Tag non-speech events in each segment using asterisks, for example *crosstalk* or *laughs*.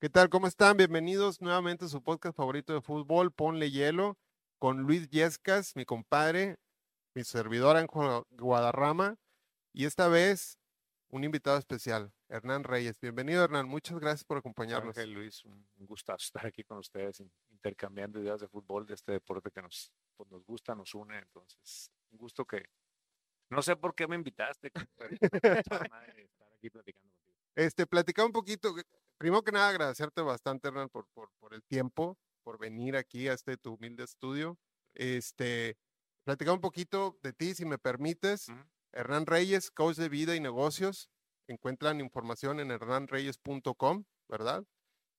¿Qué tal? ¿Cómo están? Bienvenidos nuevamente a su podcast favorito de fútbol, Ponle Hielo, con Luis Yescas, mi compadre, mi servidora en Guadarrama, y esta vez un invitado especial, Hernán Reyes. Bienvenido, Hernán. Muchas gracias por acompañarnos. Ángel Luis, un gusto estar aquí con ustedes, intercambiando ideas de fútbol, de este deporte que nos, pues, nos gusta, nos une. Entonces, un gusto que no sé por qué me invitaste. estar aquí platicando contigo. Este, un poquito, primero que nada, agradecerte bastante, Hernán, por, por, por, el tiempo, por venir aquí a este tu humilde estudio. Este, platicar un poquito de ti, si me permites. Hernán Reyes, coach de vida y negocios. Encuentran información en hernanreyes.com, ¿verdad?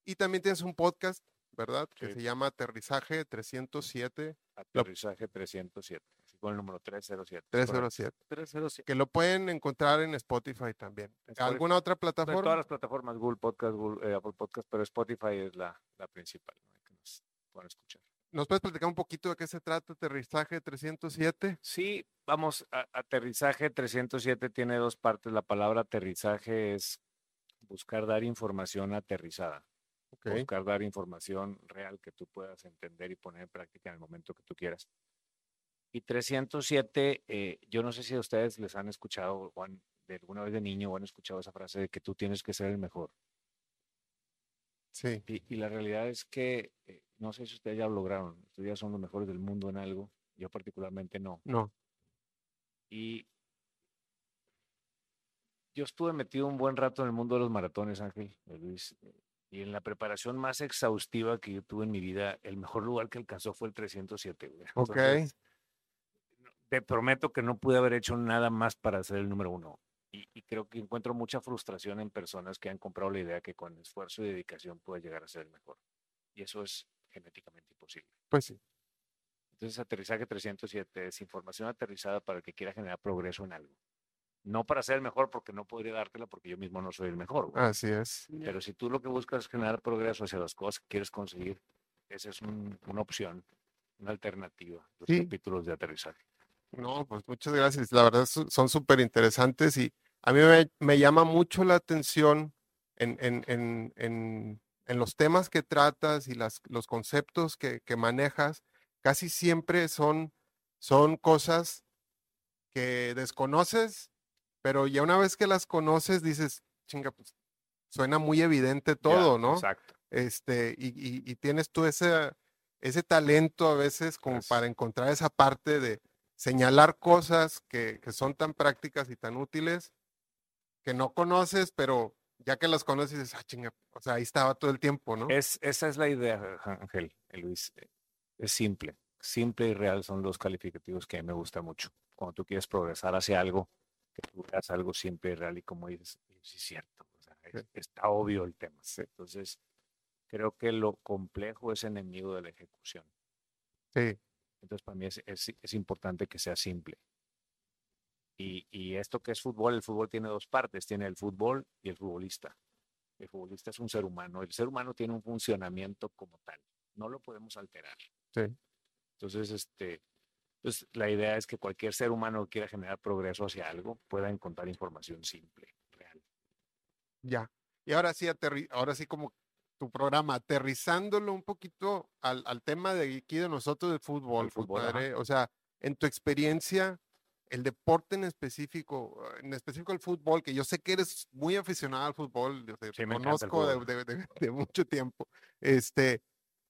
Y también tienes un podcast, ¿verdad? Que se llama Aterrizaje 307. Aterrizaje 307 con el número 307. 307. 307. Que lo pueden encontrar en Spotify también. ¿Alguna otra plataforma? En todas las plataformas, Google Podcast, Google, eh, Apple Podcast, pero Spotify es la, la principal que nos pueden escuchar. ¿Nos puedes platicar un poquito de qué se trata Aterrizaje 307? Sí, vamos, Aterrizaje 307 tiene dos partes. La palabra aterrizaje es buscar dar información aterrizada. Buscar dar información real que tú puedas entender y poner en práctica en el momento que tú quieras. Y 307, eh, yo no sé si a ustedes les han escuchado o de alguna vez de niño o han escuchado esa frase de que tú tienes que ser el mejor. Sí. Y, la realidad es que, eh, no sé si ustedes ya lo lograron, ustedes ya son los mejores del mundo en algo, yo particularmente no. No. Y yo estuve metido un buen rato en el mundo de los maratones, Ángel, eh, Luis, y en la preparación más exhaustiva que yo tuve en mi vida, el mejor lugar que alcanzó fue el 307. ok te prometo que no pude haber hecho nada más para ser el número uno. Y, creo que encuentro mucha frustración en personas que han comprado la idea que con esfuerzo y dedicación puede llegar a ser el mejor. Y eso es genéticamente imposible. Pues sí. Entonces, aterrizaje 307 es información aterrizada para el que quiera generar progreso en algo. No para ser el mejor, porque no podría dártela porque yo mismo no soy el mejor. Así es. Pero si tú lo que buscas es generar progreso hacia las cosas que quieres conseguir, esa es una opción, una alternativa, los capítulos de aterrizaje. No, pues muchas gracias. La verdad son súper interesantes y a mí me, llama mucho la atención en, en, en, en, los temas que tratas y las, los conceptos que, que manejas. Casi siempre son, son cosas que desconoces, pero ya una vez que las conoces dices, chinga, pues suena muy evidente todo, ¿no? Exacto. Este, y, y, y, tienes tú ese, ese talento a veces como para encontrar esa parte de, señalar cosas que, son tan prácticas y tan útiles que no conoces, pero ya que las conoces, dices, ah, chinga, o sea, ahí estaba todo el tiempo, ¿no? Es, esa es la idea, Ángel, eh, Luis. Eh, es simple. Simple y real son los calificativos que a mí me gusta mucho. Cuando tú quieres progresar hacia algo, que tú veas algo simple y real y como dices, sí es cierto, está obvio el tema. Entonces, creo que lo complejo es enemigo de la ejecución. Sí. Entonces, para mí es, es, importante que sea simple. Y, y, esto que es fútbol, el fútbol tiene dos partes, tiene el fútbol y el futbolista. El futbolista es un ser humano, el ser humano tiene un funcionamiento como tal, no lo podemos alterar. Sí. Entonces, este, pues, la idea es que cualquier ser humano que quiera generar progreso hacia algo pueda encontrar información simple, real. Ya. Y ahora sí, ahora sí como tu programa, aterrizándolo un poquito al, al, tema de aquí de nosotros del fútbol, fútbol o sea, en tu experiencia, el deporte en específico, en específico el fútbol, que yo sé que eres muy aficionado al fútbol, te conozco de, de, *laughs* de, mucho tiempo, este,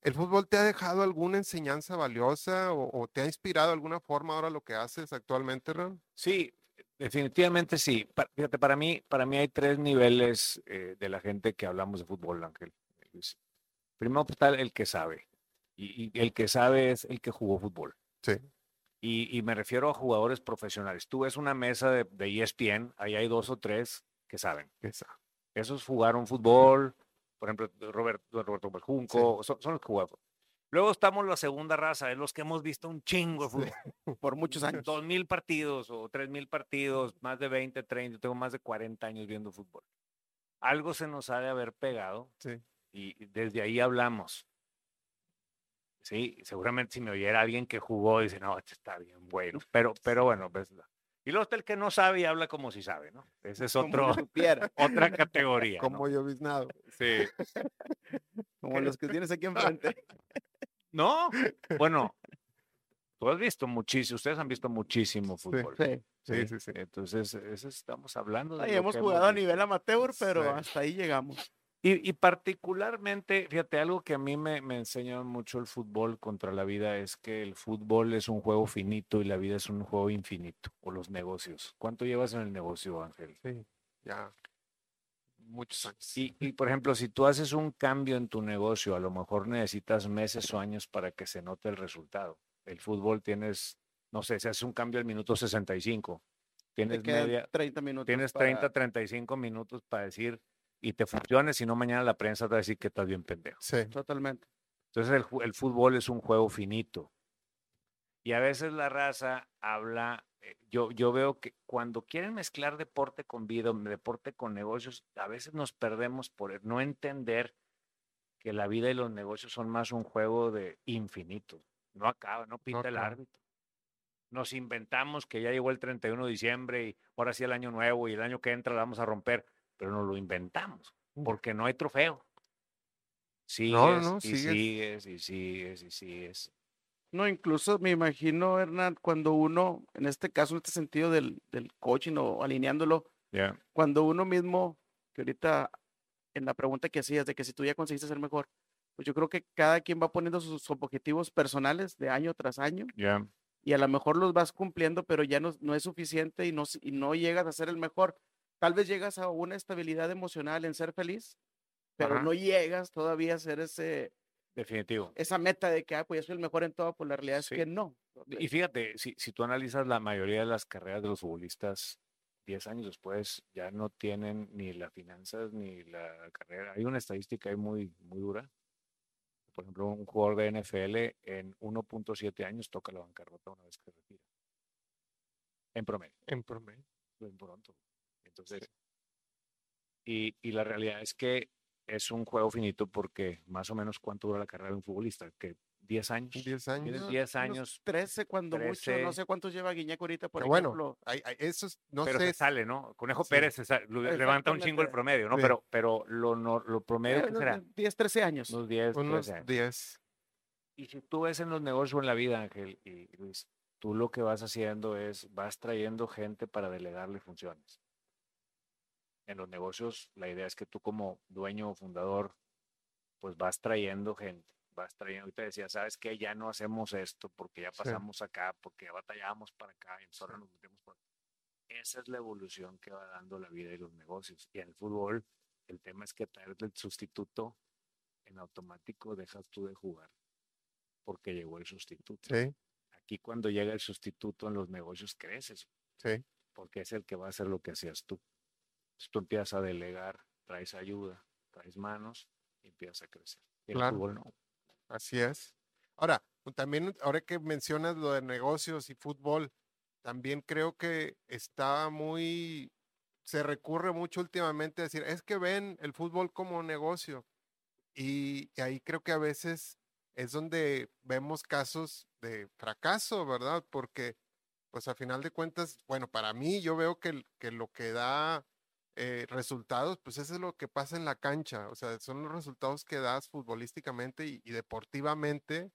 ¿el fútbol te ha dejado alguna enseñanza valiosa o, te ha inspirado de alguna forma ahora lo que haces actualmente, Ron? Sí, definitivamente sí. fíjate, para mí, para mí hay tres niveles eh, de la gente que hablamos de fútbol, Ángel. Primero está el que sabe. Y, el que sabe es el que jugó fútbol. Sí. Y, me refiero a jugadores profesionales. Tú ves una mesa de, de ESPN, ahí hay dos o tres que saben. Esos jugaron fútbol, por ejemplo, Roberto, Berjunco, son, los que jugaron. Luego estamos la segunda raza, es los que hemos visto un chingo de fútbol *laughs* por muchos años, dos mil partidos o tres mil partidos, más de 20, 30, yo tengo más de 40 años viendo fútbol. Algo se nos ha de haber pegado sí. Y desde ahí hablamos. Sí, seguramente si me oyera alguien que jugó, dice, no, este está bien bueno. Pero, pero bueno, pues, y luego está el que no sabe y habla como si sabe, ¿no? Ese es otro, *laughs* otra categoría. Como yo biznado. Sí. *laughs* como los que tienes aquí enfrente. *laughs* No, bueno, tú has visto muchísimo, ustedes han visto muchísimo fútbol. Sí. Sí, sí, sí. Entonces, eso estamos hablando de. Hemos jugado a nivel amateur, pero hasta ahí llegamos. Y, y particularmente, fíjate, algo que a mí me, me enseña mucho el fútbol contra la vida es que el fútbol es un juego finito y la vida es un juego infinito, o los negocios. ¿Cuánto llevas en el negocio, Ángel? Sí, ya. Muchos años. Y, y, por ejemplo, si tú haces un cambio en tu negocio, a lo mejor necesitas meses o años para que se note el resultado. El fútbol tienes, no sé, si haces un cambio al minuto 65, Te tienes media, 30 minutos. tienes para- 30, 35 minutos para decir y te funcione, si no mañana la prensa te va a decir que estás bien pendejo. Sí, Totalmente. Entonces el, fútbol es un juego finito. Y a veces la raza habla, eh, yo, yo veo que cuando quieren mezclar deporte con vida, deporte con negocios, a veces nos perdemos por no entender que la vida y los negocios son más un juego de infinito. No acaba, no pinta el árbitro. Nos inventamos que ya llegó el 31 de diciembre y ahora sí el año nuevo y el año que entra la vamos a romper, pero nos lo inventamos Mm. porque no hay trofeo. Sigues, No, no, y sigues. sigues y sigues y sigues. No, incluso me imagino, Hernán, cuando uno, en este caso, en este sentido del, del coaching o alineándolo, Ya. cuando uno mismo, que ahorita en la pregunta que hacías de que si tú ya conseguiste ser mejor, pues yo creo que cada quien va poniendo sus objetivos personales de año tras año Ya. y a lo mejor los vas cumpliendo, pero ya no, no es suficiente y no, y no llegas a ser el mejor. Tal vez llegas a una estabilidad emocional en ser feliz, pero Ajá. no llegas todavía a ser ese, Definitivo. esa meta de que, ah, pues yo soy el mejor en todo, pues la realidad Sí. es que no. Y fíjate, si, si tú analizas la mayoría de las carreras de los futbolistas, 10 años después ya no tienen ni las finanzas ni la carrera. Hay una estadística ahí muy, muy dura. Por ejemplo, un jugador de NFL en 1.7 años toca la bancarrota una vez que retira. En promedio. en promedio. bien pronto. Entonces, y, y la realidad es que es un juego finito porque más o menos cuánto dura la carrera de un futbolista, que 10 años. 10 Tienes años. Unos- 10 unos años, 13 cuando mucho, 13. no sé cuántos lleva Guiñac ahorita, por Pero bueno, ejemplo. hay- hay- eso es- no pero sé. se sale, ¿no? Conejo Sí. Pérez se sale, levanta un chingo el promedio, ¿no? Sí. Pero, pero lo, no, lo promedio, Eh, ¿qué unos será? 10, 13 años. Unos 10, unos 13 años. 10. Y si tú ves en los negocios o en la vida, Ángel y Luis, tú lo que vas haciendo es, vas trayendo gente para delegarle funciones. En los negocios, la idea es que tú como dueño o fundador, pues vas trayendo gente, vas trayendo, ahorita decía, ¿sabes qué? Ya no hacemos esto porque ya Sí. pasamos acá, porque ya batallamos para acá y ahora nos metemos por acá. Esa es la evolución que va dando la vida y los negocios. Y en el fútbol, el tema es que traer el sustituto en automático dejas tú de jugar porque llegó el sustituto. Sí, Aquí cuando llega el sustituto en los negocios creces, sí. porque es el que va a hacer lo que hacías tú. Entonces tú empiezas a delegar, traes ayuda, traes manos y empiezas a crecer. Y el Claro. fútbol no. Así es. Ahora, pues, también, ahora que mencionas lo de negocios y fútbol, también creo que está muy, se recurre mucho últimamente a decir, es que ven el fútbol como negocio. Y, y ahí creo que a veces es donde vemos casos de fracaso, ¿verdad? Porque, pues a final de cuentas, bueno, para mí yo veo que, que lo que da eh, resultados, pues eso es lo que pasa en la cancha, o sea, son los resultados que das futbolísticamente y, y deportivamente,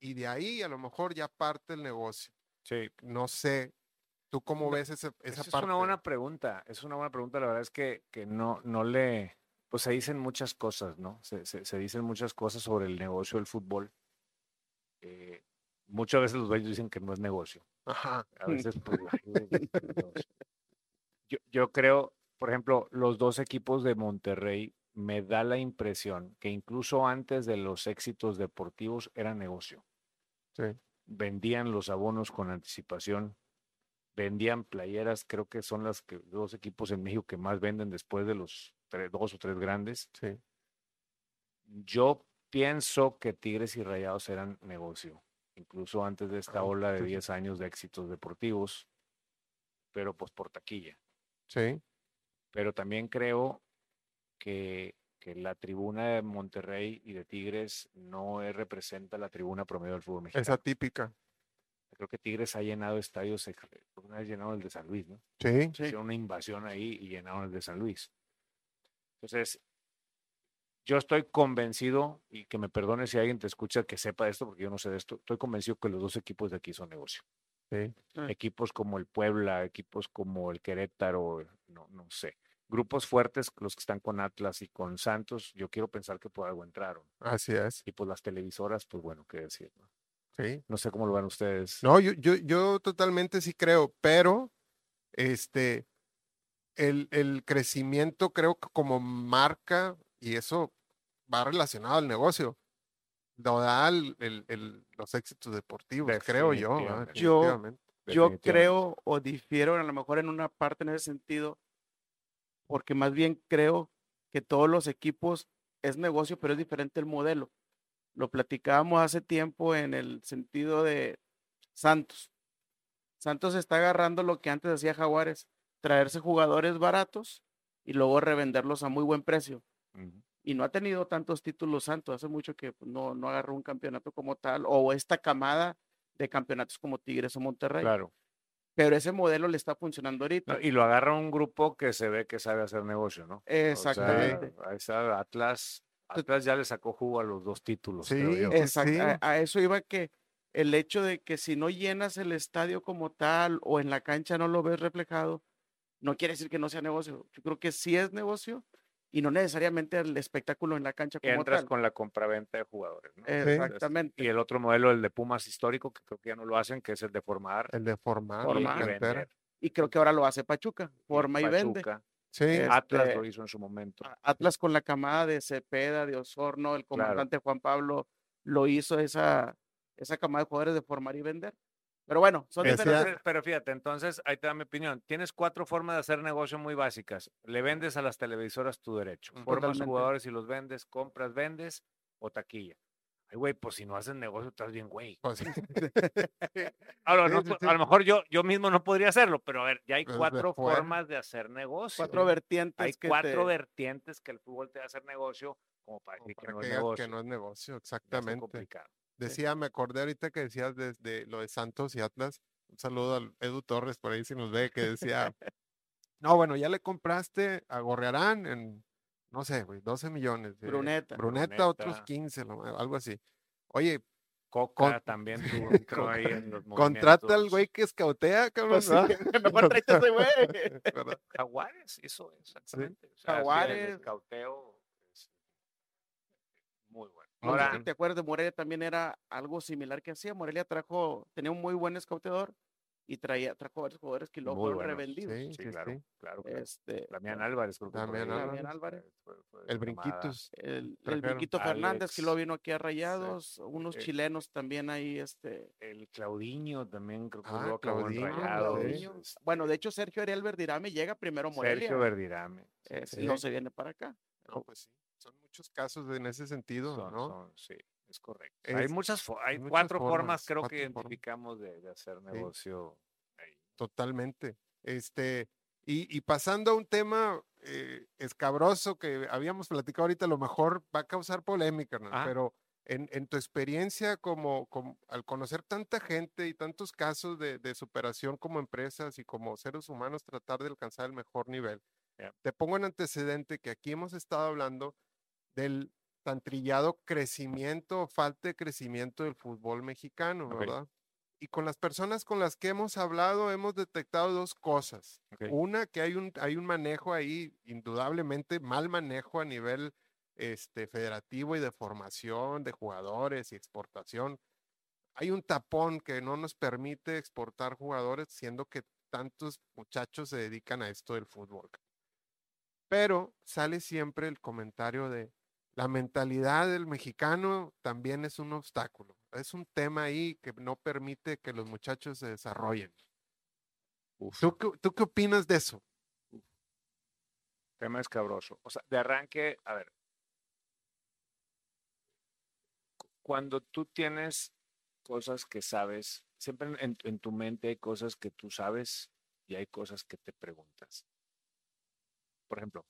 y de ahí a lo mejor ya parte el negocio. Sí. No sé, ¿tú cómo No, ves ese- esa parte? es una buena pregunta. Es una buena pregunta. La verdad es que, que no, no le. Pues se dicen muchas cosas, ¿no? Se, se- se dicen muchas cosas sobre el negocio del fútbol. Eh, muchas veces los dueños dicen que no es negocio. Ajá, A veces, pues, *laughs* yo, yo creo, por ejemplo, los dos equipos de Monterrey me da la impresión que incluso antes de los éxitos deportivos era negocio. sí, vendían los abonos con anticipación, vendían playeras, creo que son las que, dos equipos en México que más venden después de los tres- dos o tres grandes. sí, Yo pienso que Tigres y Rayados eran negocio, incluso antes de esta ola de entonces- 10 años de éxitos deportivos, pero pues por taquilla. sí, Pero también creo que, que la tribuna de Monterrey y de Tigres no es- representa la tribuna promedio del fútbol mexicano. esa típica. Creo que Tigres ha llenado estadios, ex- una vez llenado el de San Luis, ¿no? Sí, Sí. Hicieron una invasión ahí y llenaron el de San Luis. Entonces, yo estoy convencido, y que me perdone si alguien te escucha que sepa esto, porque yo no sé de esto, estoy convencido que los dos equipos de aquí son negocio. Ah. Equipos como el Puebla, equipos como el Querétaro, no, no sé. Grupos fuertes, los que están con Atlas y con Santos, yo quiero pensar que por algo entraron. Así es. Y pues las televisoras, pues bueno, qué decir. ¿no? Sí. No sé cómo lo ven ustedes. No, yo, yo, yo totalmente sí creo, pero este, el, el crecimiento creo que como marca, y eso va relacionado al negocio, lo da el, el, los éxitos deportivos, creo yo. Yo, yo creo o difiero a lo mejor en una parte en ese sentido, porque más bien creo que todos los equipos es negocio, pero es diferente el modelo. Lo platicábamos hace tiempo en el sentido de Santos. Santos está agarrando lo que antes hacía Jaguares, traerse jugadores baratos y luego revenderlos a muy buen precio. Y no ha tenido tantos títulos Santos, hace mucho que pues, no, no agarró un campeonato como tal, o esta camada de campeonatos como Tigres o Monterrey. Claro. Pero ese modelo le está funcionando ahorita. y lo agarra un grupo que se ve que sabe hacer negocio, ¿no? Exactamente. Atlas, Atlas ya le sacó jugo a los dos títulos. Sí, exacto. A, eso iba que el hecho de que si no llenas el estadio como tal o en la cancha no lo ves reflejado, no quiere decir que no sea negocio. Yo creo que sí es negocio y no necesariamente el espectáculo en la cancha como Entras con la compraventa de jugadores. ¿no? Exactamente. Y el otro modelo, el de Pumas histórico, que creo que ya no lo hacen, que es el de formar. El de formar. y, vender. Y creo que ahora lo hace Pachuca, forma y, vende. Sí. Atlas este, lo hizo en su momento. Atlas con la camada de Cepeda, de Osorno, el comandante Juan Pablo lo hizo esa, esa camada de jugadores de formar y vender. Pero bueno, son diferentes. Pero fíjate, entonces, ahí te da mi opinión. Tienes cuatro formas de hacer negocio muy básicas. Le vendes a las televisoras tu derecho. Formas jugadores y los vendes, compras, vendes o taquilla. Ay, güey, pues si no haces negocio, estás bien, güey. Pues *laughs* *laughs* Ahora, a lo mejor yo, yo mismo no podría hacerlo, pero a ver, ya hay pues cuatro formas de hacer negocio. Cuatro vertientes. Hay cuatro vertientes que el fútbol te va a hacer negocio, como para decir que, no es negocio. que no es negocio. exactamente. Es complicado. Decía, me acordé ahorita que decías desde lo de Santos y Atlas. Un saludo al Edu Torres por ahí si nos ve, que decía, *laughs* no, bueno, ya le compraste a Gorrearán en, no sé, güey, 12 millones. Bruneta. Bruneta, otros 15, algo así. Oye, Coca también tuvo, *laughs* ahí en los Contrata al güey que escautea, cabrón. Pues *laughs* ese güey. Jaguares, eso, exactamente. Jaguares. el cauteo es muy bueno. Ahora, ¿te acuerdas de Morelia? También era algo similar que hacía. Morelia trajo, tenía un muy buen escauteador y traía, trajo varios jugadores que luego fueron revendidos. Sí, sí, claro, claro, Este, Damián Álvarez, creo que Damián Álvarez. el Brinquitos. El, el Brinquito Fernández, que lo vino aquí a Rayados. Unos eh, chilenos también ahí, este. El Claudiño también, creo que ah, lo Claudinho, Rayados. Bueno, de hecho, Sergio Ariel Verdirame llega primero a Morelia. Sergio Verdirame. no se viene para acá. No, pues sí muchos casos en ese sentido, ¿no? sí, es correcto. hay muchas, hay, cuatro formas, creo que identificamos de, hacer negocio. Totalmente. Este, y, pasando a un tema eh, escabroso que habíamos platicado ahorita, a lo mejor va a causar polémica, ¿no? Ah. pero en, tu experiencia como, al conocer tanta gente y tantos casos de, superación como empresas y como seres humanos, tratar de alcanzar el mejor nivel. Te pongo en antecedente que aquí hemos estado hablando del tan trillado crecimiento o falta de crecimiento del fútbol mexicano, ¿verdad? Y con las personas con las que hemos hablado hemos detectado dos cosas. Una, que hay un, hay un manejo ahí, indudablemente mal manejo a nivel este, federativo y de formación de jugadores y exportación. Hay un tapón que no nos permite exportar jugadores, siendo que tantos muchachos se dedican a esto del fútbol. Pero sale siempre el comentario de, la mentalidad del mexicano también es un obstáculo. Es un tema ahí que no permite que los muchachos se desarrollen. ¿Tú, qué opinas de eso? Tema escabroso. O sea, de arranque, a ver. Cuando tú tienes cosas que sabes, siempre en, en tu mente hay cosas que tú sabes y hay cosas que te preguntas. Por ejemplo,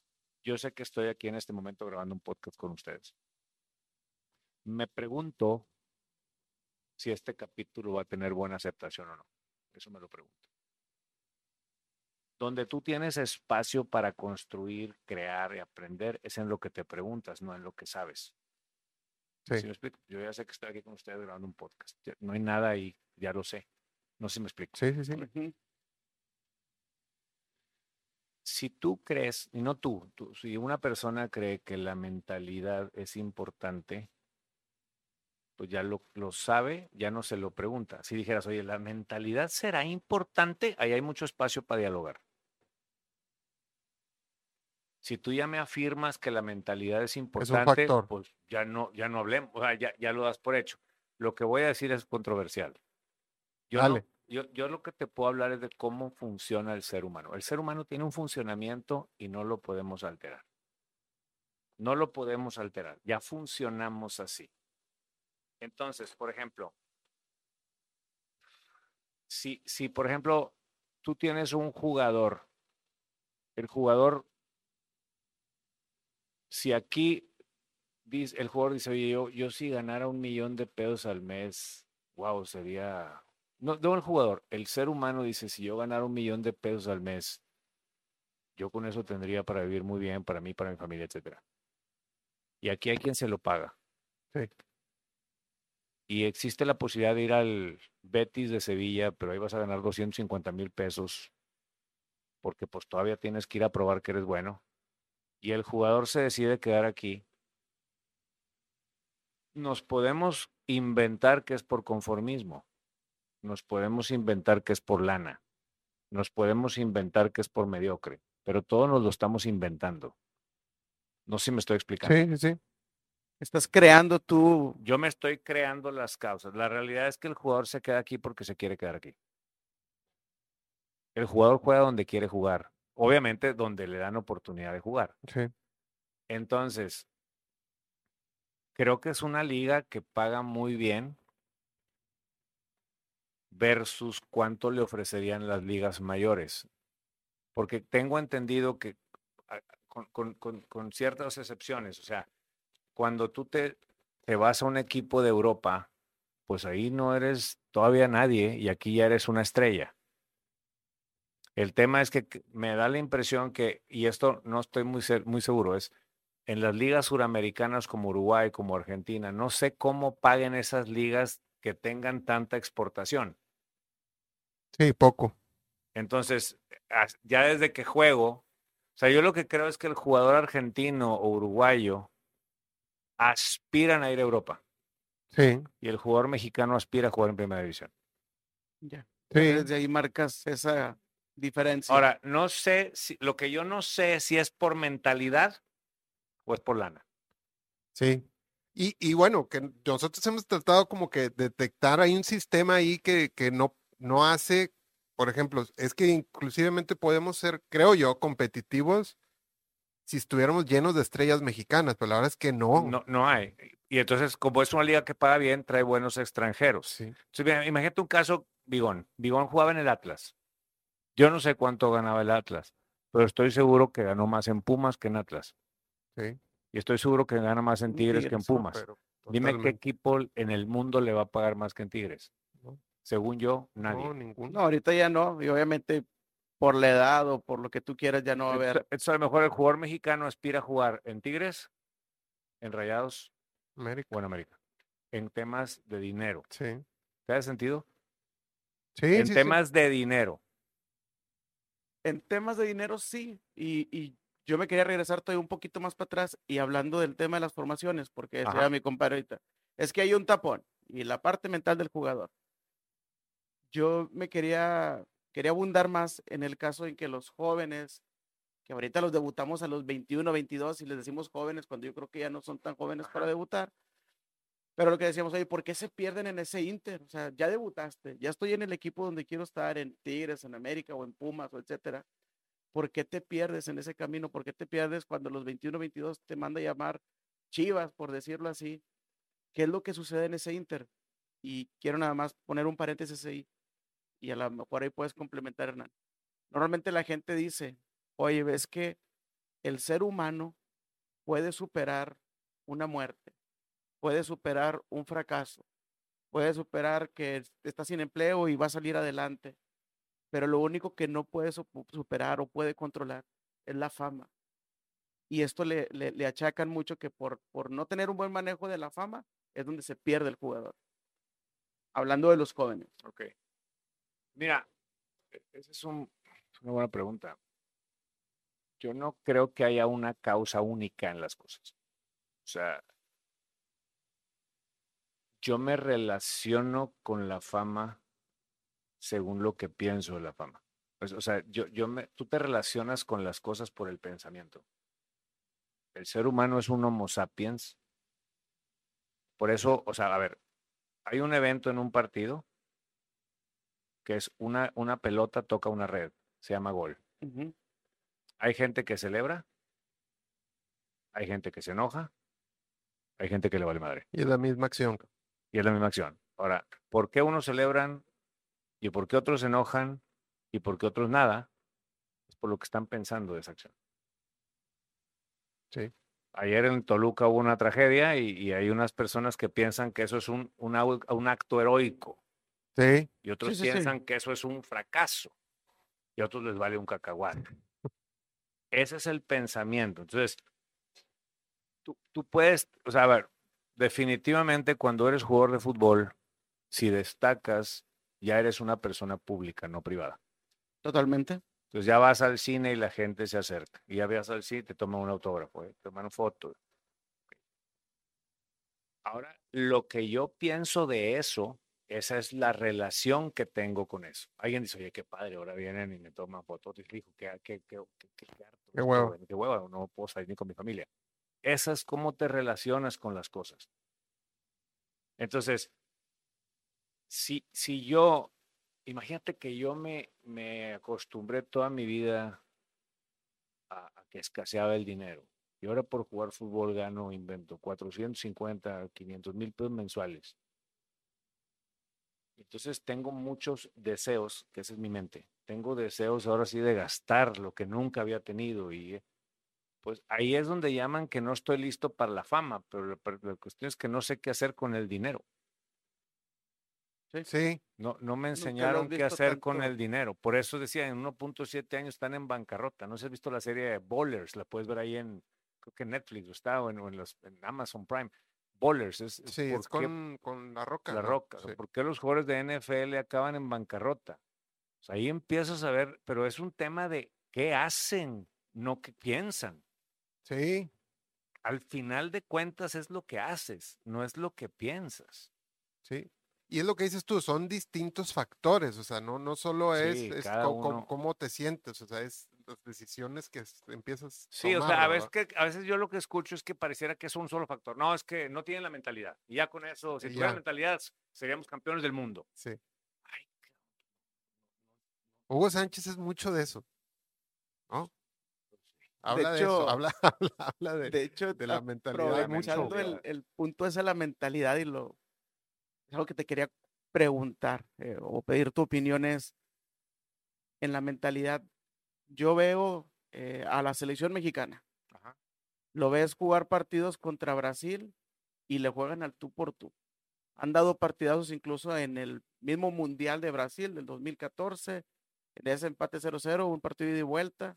yo sé que estoy aquí en este momento grabando un podcast con ustedes. Me pregunto si este capítulo va a tener buena aceptación o no. Eso me lo pregunto. Donde tú tienes espacio para construir, crear y aprender es en lo que te preguntas, no en lo que sabes. Sí. Yo ya sé que estoy aquí con ustedes grabando un podcast. No hay nada ahí, ya lo sé. No sé si me explico. Sí, sí, sí. Si tú crees, y no tú, tú, si una persona cree que la mentalidad es importante, pues ya lo, lo, sabe, ya no se lo pregunta. Si dijeras, oye, ¿la mentalidad será importante? Ahí hay mucho espacio para dialogar. Si tú ya me afirmas que la mentalidad es importante, pues ya no, ya no hablemos, o sea, ya, ya, lo das por hecho. Lo que voy a decir es controversial. Yo, Dale. Yo, yo lo que te puedo hablar es de cómo funciona el ser humano. El ser humano tiene un funcionamiento y no lo podemos alterar. No lo podemos alterar. Ya funcionamos así. Entonces, por ejemplo, si, si por ejemplo tú tienes un jugador, el jugador, si aquí el jugador dice, oye, yo, yo si ganara un millón de pesos al mes, wow, sería, no, no el jugador, el ser humano dice, si yo ganara un millón de pesos al mes, yo con eso tendría para vivir muy bien, para mí, para mi familia, etcétera. Y aquí hay quien se lo paga. Sí. Y existe la posibilidad de ir al Betis de Sevilla, pero ahí vas a ganar 250 mil pesos, porque pues todavía tienes que ir a probar que eres bueno, y el jugador se decide quedar aquí, nos podemos inventar que es por conformismo, nos podemos inventar que es por lana, nos podemos inventar que es por mediocre, pero todo nos lo estamos inventando. No sé si me estoy explicando. Sí, sí. Estás creando tú. Yo me estoy creando las causas. La realidad es que el jugador se queda aquí porque se quiere quedar aquí. El jugador juega donde quiere jugar. Obviamente donde le dan oportunidad de jugar. Sí. Entonces, creo que es una liga que paga muy bien versus cuánto le ofrecerían las ligas mayores. Porque tengo entendido que con, con ciertas excepciones, o sea, cuando tú te, te vas a un equipo de Europa, pues ahí no eres todavía nadie y aquí ya eres una estrella. El tema es que me da la impresión que, y esto no estoy muy, muy seguro, es en las ligas suramericanas como Uruguay, como Argentina, no sé cómo paguen esas ligas que tengan tanta exportación. Sí, poco. Entonces, ya desde que juego, o sea, yo lo que creo es que el jugador argentino o uruguayo aspiran a ir a Europa. Sí. Y el jugador mexicano aspira a jugar en primera división. Ya. Sí. Desde ahí marcas esa diferencia. Ahora, no sé si, lo que yo no sé si es por mentalidad o es por lana. Sí. Y, y bueno, que nosotros hemos tratado como que detectar, hay un sistema ahí que, que no, no hace, por ejemplo, es que inclusivamente podemos ser, creo yo, competitivos si estuviéramos llenos de estrellas mexicanas, pero la verdad es que no. No, no hay. Y entonces, como es una liga que paga bien, trae buenos extranjeros. Sí. imagínate un caso, Bigón. Bigón jugaba en el Atlas. Yo no sé cuánto ganaba el Atlas, pero estoy seguro que ganó más en Pumas que en Atlas. Sí. Y estoy seguro que gana más en Tigres, que en Pumas. Dime qué equipo en el mundo le va a pagar más que en Tigres. Según yo, nadie. No, ninguno. No, ahorita ya no. Y obviamente por la edad o por lo que tú quieras ya no va a haber. Entonces, a lo mejor el jugador mexicano aspira a jugar en Tigres, en Rayados América. o en América. En temas de dinero. Sí. ¿Te da sentido? Sí. En temas de dinero. En temas de dinero, sí. Y, y, yo me quería regresar todavía un poquito más para atrás y hablando del tema de las formaciones, porque decía mi compadre ahorita, es que hay un tapón y la parte mental del jugador. Yo me quería quería abundar más en el caso en que los jóvenes, que ahorita los debutamos a los 21, 22 y les decimos jóvenes cuando yo creo que ya no son tan jóvenes para debutar. Pero lo que decíamos, oye, ¿por qué se pierden en ese Inter? O sea, ya debutaste, ya estoy en el equipo donde quiero estar, en Tigres, en América o en Pumas o etcétera. ¿Por qué te pierdes en ese camino? ¿Por qué te pierdes cuando los 21, 22 te manda a llamar Chivas, por decirlo así? ¿Qué es lo que sucede en ese Inter? Y quiero nada más poner un paréntesis ahí y a lo mejor ahí puedes complementar, Hernán. Normalmente la gente dice, oye, ves que el ser humano puede superar una muerte, puede superar un fracaso, puede superar que está sin empleo y va a salir adelante. pero lo único que no puede superar o puede controlar es la fama. Y esto le, le, achacan mucho que por, por no tener un buen manejo de la fama es donde se pierde el jugador. Hablando de los jóvenes. Ok. Mira, esa es una buena pregunta. Yo no creo que haya una causa única en las cosas. O sea, yo me relaciono con la fama según lo que pienso de la fama. O sea, yo, yo me, tú te relacionas con las cosas por el pensamiento. El ser humano es un homo sapiens. Por eso, o sea, a ver, hay un evento en un partido que es una, una pelota toca una red, se llama gol. Hay gente que celebra, hay gente que se enoja, hay gente que le vale madre. Y es la misma acción. Y es la misma acción. Ahora, ¿por qué unos celebran y por qué otros se enojan y por qué otros nada? Es por lo que están pensando de esa acción. Sí. Ayer en Toluca hubo una tragedia y, hay unas personas que piensan que eso es un, un, acto heroico. Sí. Y otros piensan que eso es un fracaso. Y a otros les vale un cacahuate. Ese es el pensamiento. Entonces, tú, tú puedes, o sea, a ver, definitivamente cuando eres jugador de fútbol, si destacas, ya eres una persona pública, no privada. Totalmente. Entonces ya vas al cine y la gente se acerca. Y ya vas al cine, te toman un autógrafo, ¿eh? te toman foto. Ahora, lo que yo pienso de eso, esa es la relación que tengo con eso. Alguien dice, oye, qué padre, ahora vienen y me toman fotos. Y dijo, qué, qué, qué, qué, qué, qué huevo. Qué huevo, no puedo salir ni con mi familia. Esa es cómo te relacionas con las cosas. Entonces, si, si yo, imagínate que yo me, me acostumbré toda mi vida a, que escaseaba el dinero. Y ahora por jugar fútbol gano, invento, 450, 500 mil pesos mensuales. Entonces tengo muchos deseos, que esa es mi mente. Tengo deseos ahora sí de gastar lo que nunca había tenido y pues ahí es donde llaman que no estoy listo para la fama, pero la, cuestión es que no sé qué hacer con el dinero. Sí. No, no me enseñaron qué hacer con el dinero. Por eso decía, en 1.7 años están en bancarrota. No sé si has visto la serie de Bowlers, la puedes ver ahí en, creo que Netflix o está, o en, los, en Amazon Prime. Bowlers es, sí, es con, con, la roca. La roca. ¿Por qué los jugadores de NFL acaban en bancarrota? ahí empiezas a ver, pero es un tema de qué hacen, no qué piensan. Sí. Al final de cuentas es lo que haces, no es lo que piensas. Sí. Y es lo que dices tú, son distintos factores, o sea, no, no solo es, cómo, te sientes, o sea, es las decisiones que empiezas. Sí, o sea, a veces, que, a veces yo lo que escucho es que pareciera que es un solo factor. No, es que no tienen la mentalidad. Y ya con eso, si tuvieran mentalidad, seríamos campeones del mundo. Sí. Hugo Sánchez es mucho de eso, ¿no? Habla de, hecho, habla, *laughs* habla, de, hecho, de la mentalidad. Mucho, el, el, punto es la mentalidad y lo es algo que te quería preguntar eh, o pedir tu opinión es en la mentalidad. Yo veo eh, a la selección mexicana. Lo ves jugar partidos contra Brasil y le juegan al tú por tú. Han dado partidazos incluso en el mismo Mundial de Brasil del 2014, en ese empate 0-0, un partido de vuelta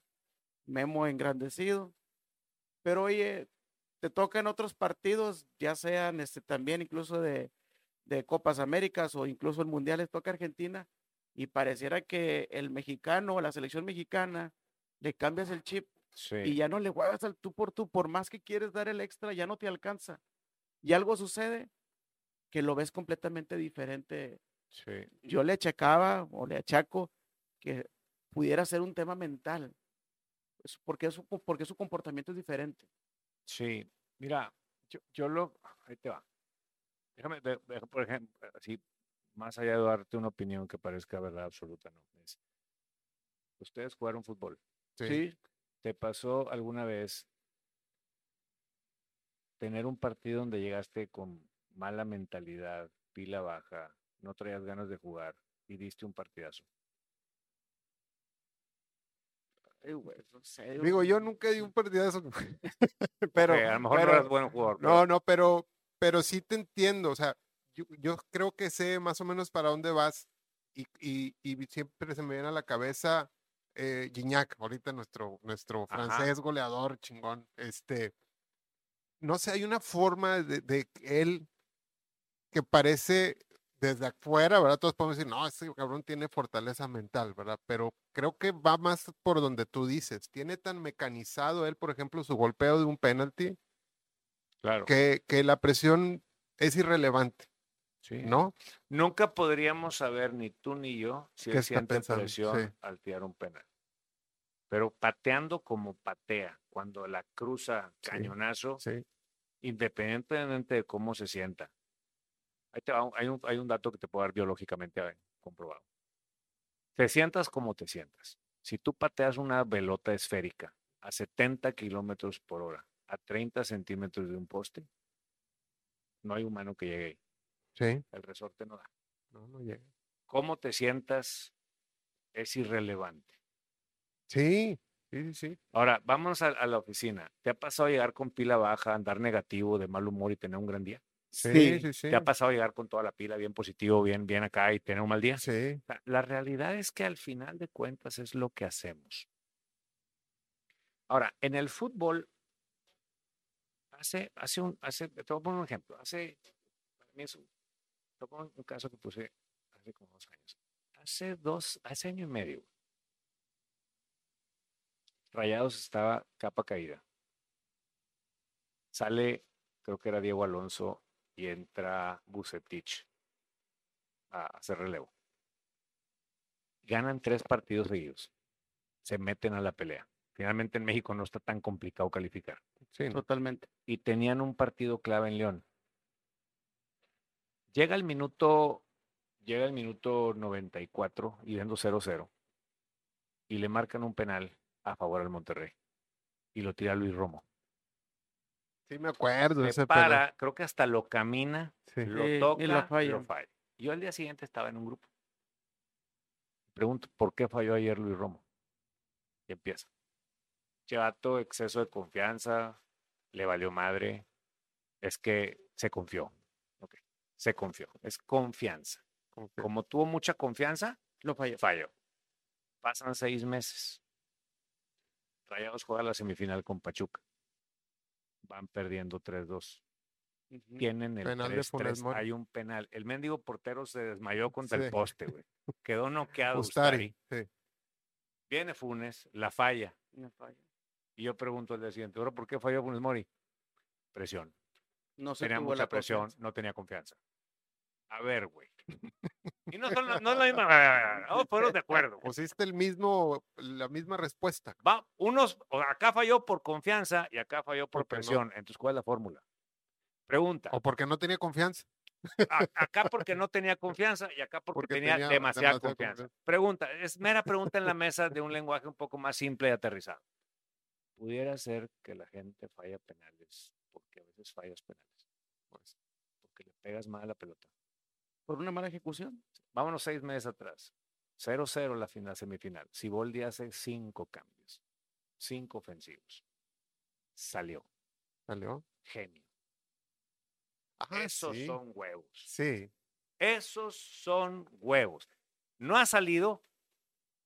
Memo engrandecido. Pero oye, te tocan otros partidos, ya sean este, también incluso de, de Copas Américas o incluso el Mundial les toca Argentina y pareciera que el mexicano o la selección mexicana le cambias el chip y ya no le juegas al tú por tú, por más que quieres dar el extra, ya no te alcanza. Y algo sucede que lo ves completamente diferente. Yo le achacaba o le achaco que pudiera ser un tema mental porque, su, porque su comportamiento es diferente. Sí, mira, yo, yo lo, ahí te va. Déjame, por ejemplo, así, más allá de darte una opinión que parezca verdad absoluta, no. Es, ustedes jugaron fútbol. Sí. ¿Te pasó alguna vez tener un partido donde llegaste con mala mentalidad, pila baja, no traías ganas de jugar y diste un partidazo? Digo, yo nunca di un partidazo. *laughs* pero, a lo mejor no eras buen jugador. No, no, pero, pero sí te entiendo. O sea, yo, creo que sé más o menos para dónde vas. y, y, siempre se me viene a la cabeza eh, Gignac, ahorita nuestro, nuestro francés goleador chingón. Este, no sé, hay una forma de, de él que parece desde afuera, ¿verdad? Todos podemos decir, no, ese cabrón tiene fortaleza mental, ¿verdad? Pero creo que va más por donde tú dices. Tiene tan mecanizado él, por ejemplo, su golpeo de un penalty, claro. que, que la presión es irrelevante. Sí. ¿No? Nunca podríamos saber, ni tú ni yo, si él siente presión al tirar un penal. Pero pateando como patea, cuando la cruza cañonazo, independientemente de cómo se sienta, hay, un, hay un dato que te puedo dar biológicamente comprobado. Te sientas como te sientas. Si tú pateas una pelota esférica a 70 kilómetros por hora, a 30 centímetros de un poste, no hay humano que llegue ahí. Sí. El resorte no da. No, no llega. Cómo te sientas es irrelevante. Sí, sí, sí. Ahora, vamos a, a, la oficina. ¿Te ha pasado llegar con pila baja, andar negativo, de mal humor y tener un gran día? Sí, sí, sí. ¿Te ha pasado llegar con toda la pila bien positivo, bien, bien acá y tener un mal día? Sí. La realidad es que al final de cuentas es lo que hacemos. Ahora, en el fútbol, hace, hace un, hace, te voy a poner un ejemplo. Hace, para mí es un, poner un caso que puse hace como dos años. Hace dos, hace año y medio. Rayados estaba capa caída. Sale, creo que era Diego Alonso y entra Bucetich a hacer relevo. Ganan tres partidos seguidos. Se meten a la pelea. Finalmente en México no está tan complicado calificar. Sí, totalmente. Y tenían un partido clave en León. Llega el minuto, llega el minuto 94 y viendo 0-0 y le marcan un penal a favor al Monterrey y lo tira Luis Romo. Sí, me acuerdo. Se para, creo que hasta lo camina, lo toca y lo falla. Yo al día siguiente estaba en un grupo. Pregunto, ¿por qué falló ayer Luis Romo? Y empieza. Chevato, exceso de confianza, le valió madre. Es que se confió. Se confió. Es confianza. Como tuvo mucha confianza, lo falló. Falló. Pasan seis meses. Rayados juega la semifinal con Pachuca van perdiendo 3-2. Tienen el penal 3 Hay un penal. El mendigo portero se desmayó contra el poste, güey. Quedó noqueado. Ustari. Viene Funes, la falla. Y yo pregunto al día siguiente, ¿ahora por qué falló Funes Mori? Presión. No tenía mucha presión, no tenía confianza. A ver, güey. Y no, son, no es la *laughs* misma. *laughs* No, fueron de acuerdo. Pusiste el mismo, la misma respuesta. Va, unos, acá falló por confianza y acá falló por presión. Entonces, ¿cuál es la fórmula? Pregunta. O porque no tenía confianza. *laughs* acá porque no tenía confianza y acá porque, tenía, demasiada, confianza. Pregunta, es mera pregunta en la mesa de un lenguaje un poco más simple y aterrizado. ¿Pudiera ser que la gente falla penales a veces fallas penales? Pues, porque le pegas mal a la pelota. ¿Por una mala ejecución? Vámonos seis meses atrás. 0-0 la final semifinal. Siboldi hace cinco cambios. Cinco ofensivos. Salió. ¿Salió? Genio. Esos son huevos. Sí. Esos son huevos. No ha salido.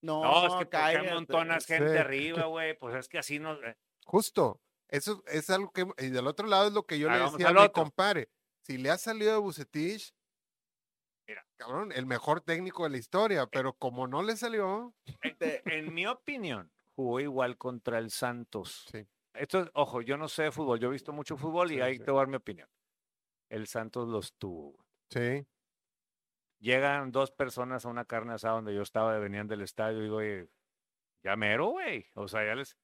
No, no es que cae un montón de gente arriba, güey. Pues es que así no. Eh. Justo. Eso es algo que. Y del otro lado es lo que yo le decía a mi compare. Si le ha salido a Bucetich, Mira, cabrón, el mejor técnico de la historia, eh pero como no le salió. En, mi opinión, jugó igual contra el Santos. Sí. Esto, ojo, yo no sé de fútbol, yo he visto mucho fútbol y ahí te voy a dar mi opinión. El Santos los tuvo. Sí. Llegan dos personas a una carne asada donde yo estaba, venían del estadio y digo, oye, ya mero, güey. O sea, ya les.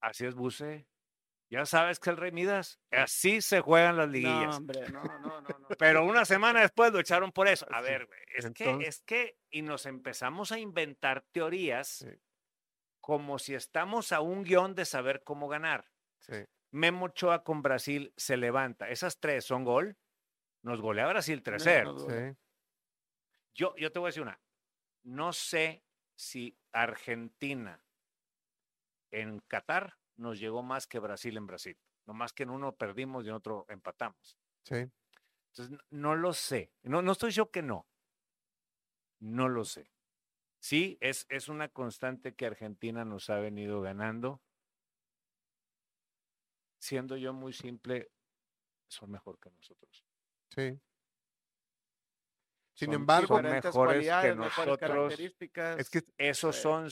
Así es, Buse. Ya sabes que el Rey Midas, así se juegan las liguillas. No, hombre, no, no, no, Pero una semana después lo echaron por eso. A ver, es que, es que, y nos empezamos a inventar teorías como si estamos a un guion de saber cómo ganar. Sí. Memo Ochoa con Brasil se levanta. Esas tres son gol. Nos golea Brasil 3-0. Yo, yo te voy a decir una. No sé si Argentina en Qatar nos llegó más que Brasil en Brasil. No más que en uno perdimos y en otro empatamos. Sí. Entonces, no lo sé. No, no estoy yo que no. No lo sé. Sí, es, es una constante que Argentina nos ha venido ganando. Siendo yo muy simple, son mejor que nosotros. Sí. Sin embargo, mejores que nosotros. Es que esos eh son,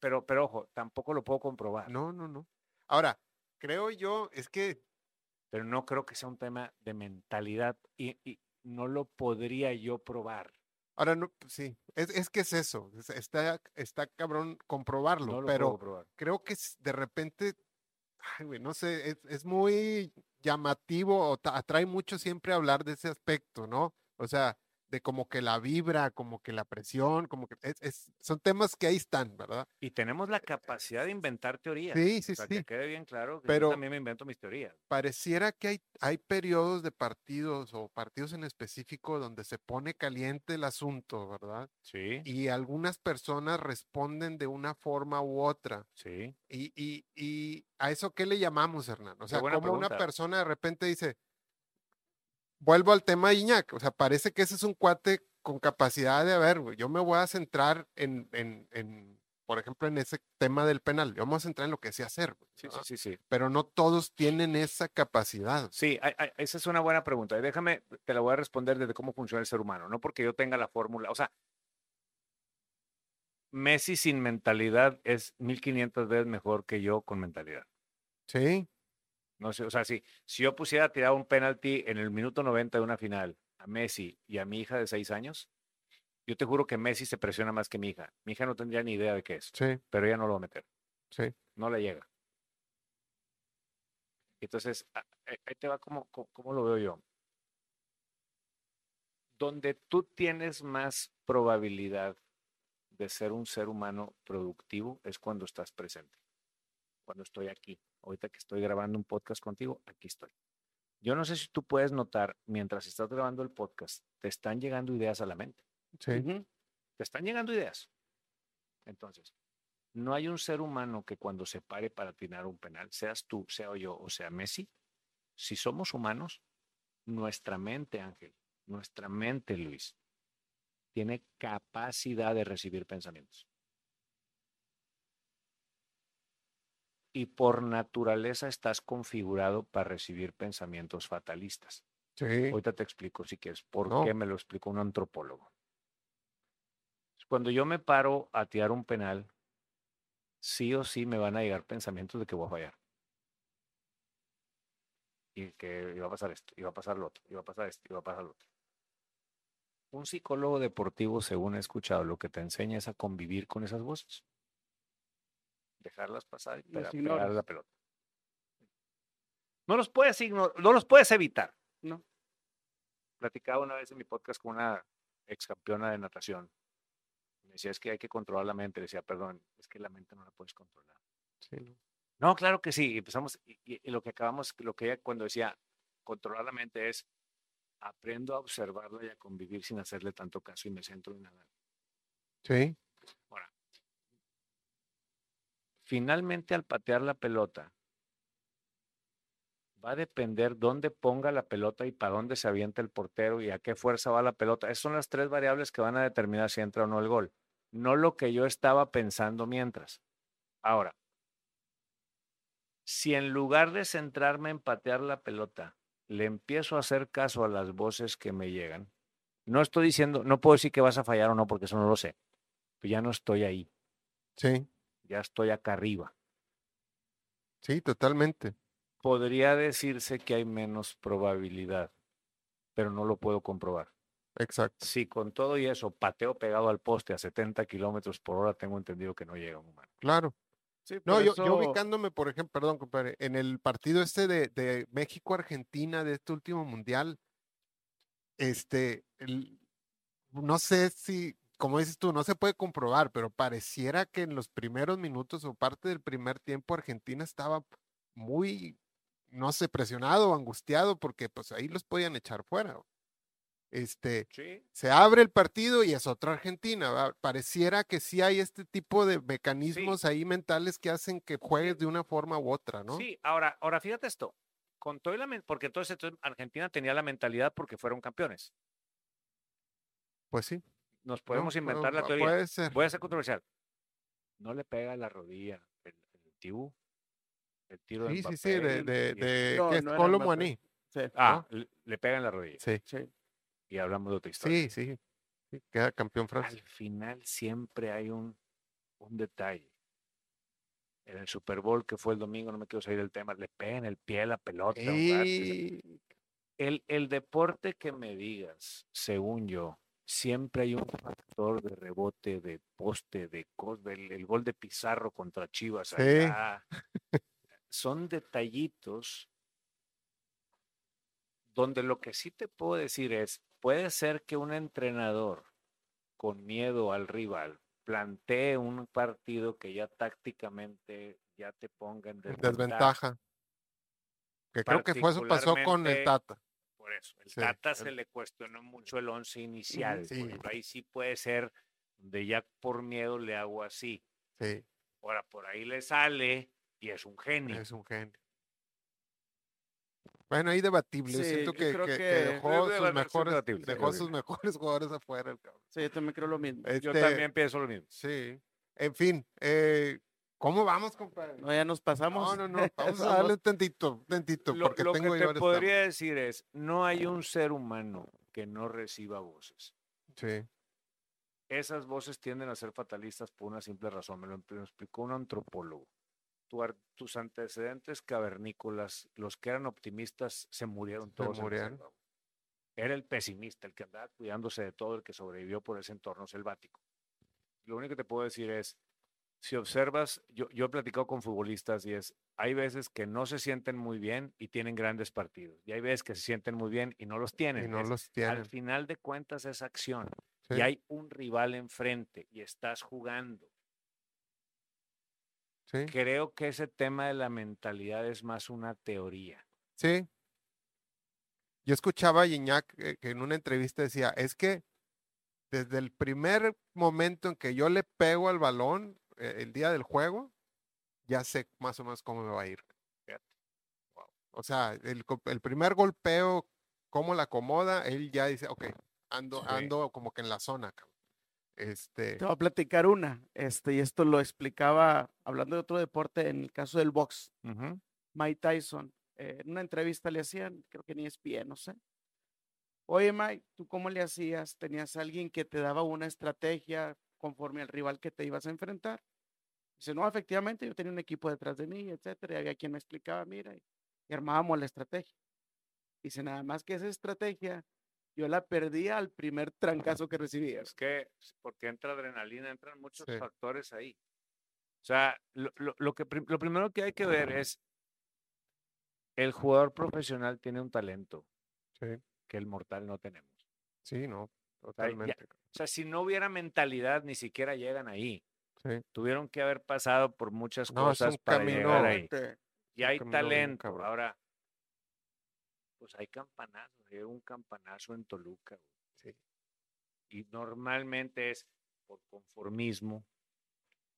pero, pero ojo, tampoco lo puedo comprobar. No, no, no. Ahora, creo yo, es que. Pero no creo que sea un tema de mentalidad y, no lo podría yo probar. Ahora, no, pues sí, es, es que es eso, está, está cabrón comprobarlo, pero creo que de repente, ay, güey, no sé, es, es muy llamativo o atrae mucho siempre hablar de ese aspecto, ¿no? O sea, de como que la vibra, como que la presión, como que es, son temas que ahí están, ¿verdad? Y tenemos la capacidad de inventar teorías. Sí, sí, sí. Que quede bien claro que Pero yo también me invento mis teorías. Pareciera que hay, hay periodos de partidos o partidos en específico donde se pone caliente el asunto, ¿verdad? Sí. Y algunas personas responden de una forma u otra. Sí. Y, y, y a eso, ¿qué le llamamos, Hernán? O sea, como una persona de repente dice, vuelvo al tema de Iñak, o sea, parece que ese es un cuate con capacidad de, haber, güey, yo me voy a centrar en, en, en, por ejemplo, en ese tema del penal, yo me voy a centrar en lo que sé hacer, sí, sí, sí, sí, Pero no todos tienen esa capacidad. Sí, esa es una buena pregunta. Déjame, te la voy a responder desde cómo funciona el ser humano, no porque yo tenga la fórmula, o sea, Messi sin mentalidad es 1500 veces mejor que yo con mentalidad. Sí. No sé, o sea, si, si yo pusiera a tirar un penalti en el minuto 90 de una final a Messi y a mi hija de seis años, yo te juro que Messi se presiona más que mi hija. Mi hija no tendría ni idea de qué es. Sí. Pero ella no lo va a meter. Sí. No le llega. Entonces, ahí te va como, como lo veo yo. Donde tú tienes más probabilidad de ser un ser humano productivo es cuando estás presente, cuando estoy aquí ahorita que estoy grabando un podcast contigo, aquí estoy. Yo no sé si tú puedes notar, mientras estás grabando el podcast, te están llegando ideas a la mente. Sí. Te están llegando ideas. Entonces, no hay un ser humano que cuando se pare para atinar un penal, seas tú, sea yo o sea Messi, si somos humanos, nuestra mente, Ángel, nuestra mente, Luis, tiene capacidad de recibir pensamientos. Y por naturaleza estás configurado para recibir pensamientos fatalistas. Sí. Ahorita te explico si quieres por qué me lo explicó un antropólogo. Cuando yo me paro a tirar un penal, sí o sí me van a llegar pensamientos de que voy a fallar. Y que iba a pasar esto, iba a pasar lo otro, iba a pasar esto, iba a pasar lo otro. Un psicólogo deportivo, según he escuchado, lo que te enseña es a convivir con esas voces dejarlas pasar y pegar la pelota. No los puedes no los puedes evitar. No. Platicaba una vez en mi podcast con una ex campeona de natación. Me decía, es que hay que controlar la mente. Le decía, perdón, es que la mente no la puedes controlar. no. claro que sí. empezamos, y, lo que acabamos, lo que ella cuando decía controlar la mente es aprendo a observarla y a convivir sin hacerle tanto caso y me centro en nada. Sí. Ahora, finalmente al patear la pelota, va a depender dónde ponga la pelota y para dónde se avienta el portero y a qué fuerza va la pelota. Esas son las tres variables que van a determinar si entra o no el gol. No lo que yo estaba pensando mientras. Ahora, si en lugar de centrarme en patear la pelota, le empiezo a hacer caso a las voces que me llegan, no estoy diciendo, no puedo decir que vas a fallar o no, porque eso no lo sé. Pero ya no estoy ahí. Sí ya estoy acá arriba. Sí, totalmente. Podría decirse que hay menos probabilidad, pero no lo puedo comprobar. Exacto. Si con todo y eso pateo pegado al poste a 70 kilómetros por hora, tengo entendido que no llega un humano. Claro. no, yo, ubicándome, por ejemplo, perdón, compadre, en el partido este de, de México-Argentina de este último mundial, este, no sé si como dices tú, no se puede comprobar, pero pareciera que en los primeros minutos o parte del primer tiempo Argentina estaba muy, no sé, presionado, angustiado, porque pues ahí los podían echar fuera. Este, se abre el partido y es otra Argentina. Pareciera que sí hay este tipo de mecanismos ahí mentales que hacen que juegues de una forma u otra, ¿no? Sí, ahora, ahora fíjate esto, con todo la, porque entonces Argentina tenía la mentalidad porque fueron campeones. Pues sí. Nos podemos inventar la teoría. Puede ser. Voy a ser controversial. No le pega la rodilla el, el El tiro sí, de Sí, sí, de, de, de no, es Colo Sí. Ah, le, pega en la rodilla. Sí. sí. Y hablamos de otra historia. Sí, sí. queda campeón francés. Al final siempre hay un, un detalle. En el Super Bowl que fue el domingo, no me quiero salir del tema, le pega en el pie a la pelota. Y... El, el deporte que me digas, según yo, siempre hay un factor de rebote, de poste, de el, el gol de Pizarro contra Chivas. Son detallitos donde lo que sí te puedo decir es, puede ser que un entrenador con miedo al rival plantee un partido que ya tácticamente ya te ponga en desventaja. Que creo que fue eso pasó con el Tata. Por eso, el Tata se le cuestionó mucho el once inicial. ahí sí puede ser de ya por miedo le hago así. Sí. Ahora, por ahí le sale y es un genio. Es un genio. Bueno, ahí debatible. Siento que, dejó, sus mejores, dejó sus mejores jugadores afuera. El sí, yo también creo lo mismo. yo este también pienso lo mismo. Sí. En fin, eh, ¿cómo vamos, compadre? No, ya nos pasamos. No, no, no. *laughs* Vamos a darle un tantito, tantito. Lo, porque lo tengo que te podría decir es, no hay un ser humano que no reciba voces. Sí. Esas voces tienden a ser fatalistas por una simple razón. Me lo explicó un antropólogo tus antecedentes cavernícolas, los que eran optimistas, se murieron todos. Era el pesimista, el que andaba cuidándose de todo, el que sobrevivió por ese entorno selvático. Lo único que te puedo decir es, si observas, yo, yo he platicado con futbolistas y es, hay veces que no se sienten muy bien y tienen grandes partidos. Y hay veces que se sienten muy bien y no los tienen. Y no los tienen. Al final de cuentas es acción. Y hay un rival enfrente y estás jugando Creo que ese tema de la mentalidad es más una teoría. Sí. Yo escuchaba a Gignac eh, que en una entrevista decía, es que desde el primer momento en que yo le pego al balón el día del juego, ya sé más o menos cómo me va a ir. O sea, el, primer golpeo, cómo la acomoda, él ya dice, ok, ando, ando como que en la zona. Este... Te voy a platicar una, este, y esto lo explicaba hablando de otro deporte en el caso del box. Mike Tyson, eh, en una entrevista le hacían, creo que ni es pie, no sé. Oye, Mike, ¿tú cómo le hacías? ¿Tenías alguien que te daba una estrategia conforme al rival que te ibas a enfrentar? Dice, no, efectivamente, yo tenía un equipo detrás de mí, etcétera, y había quien me explicaba, mira, y, y armábamos la estrategia. Dice, nada más que esa estrategia yo la perdía al primer trancazo que recibía. Es que, porque entra adrenalina, entran muchos factores ahí. O sea, lo, lo, que, lo primero que hay que ver es, el jugador profesional tiene un talento que el mortal no tenemos. Sí, no, totalmente. O sea, si no hubiera mentalidad, ni siquiera llegan ahí. Tuvieron que haber pasado por muchas cosas para llegar ahí. Y hay talento. Ahora, pues hay campanazos, hay un campanazo en Toluca. Sí. Y normalmente es por conformismo,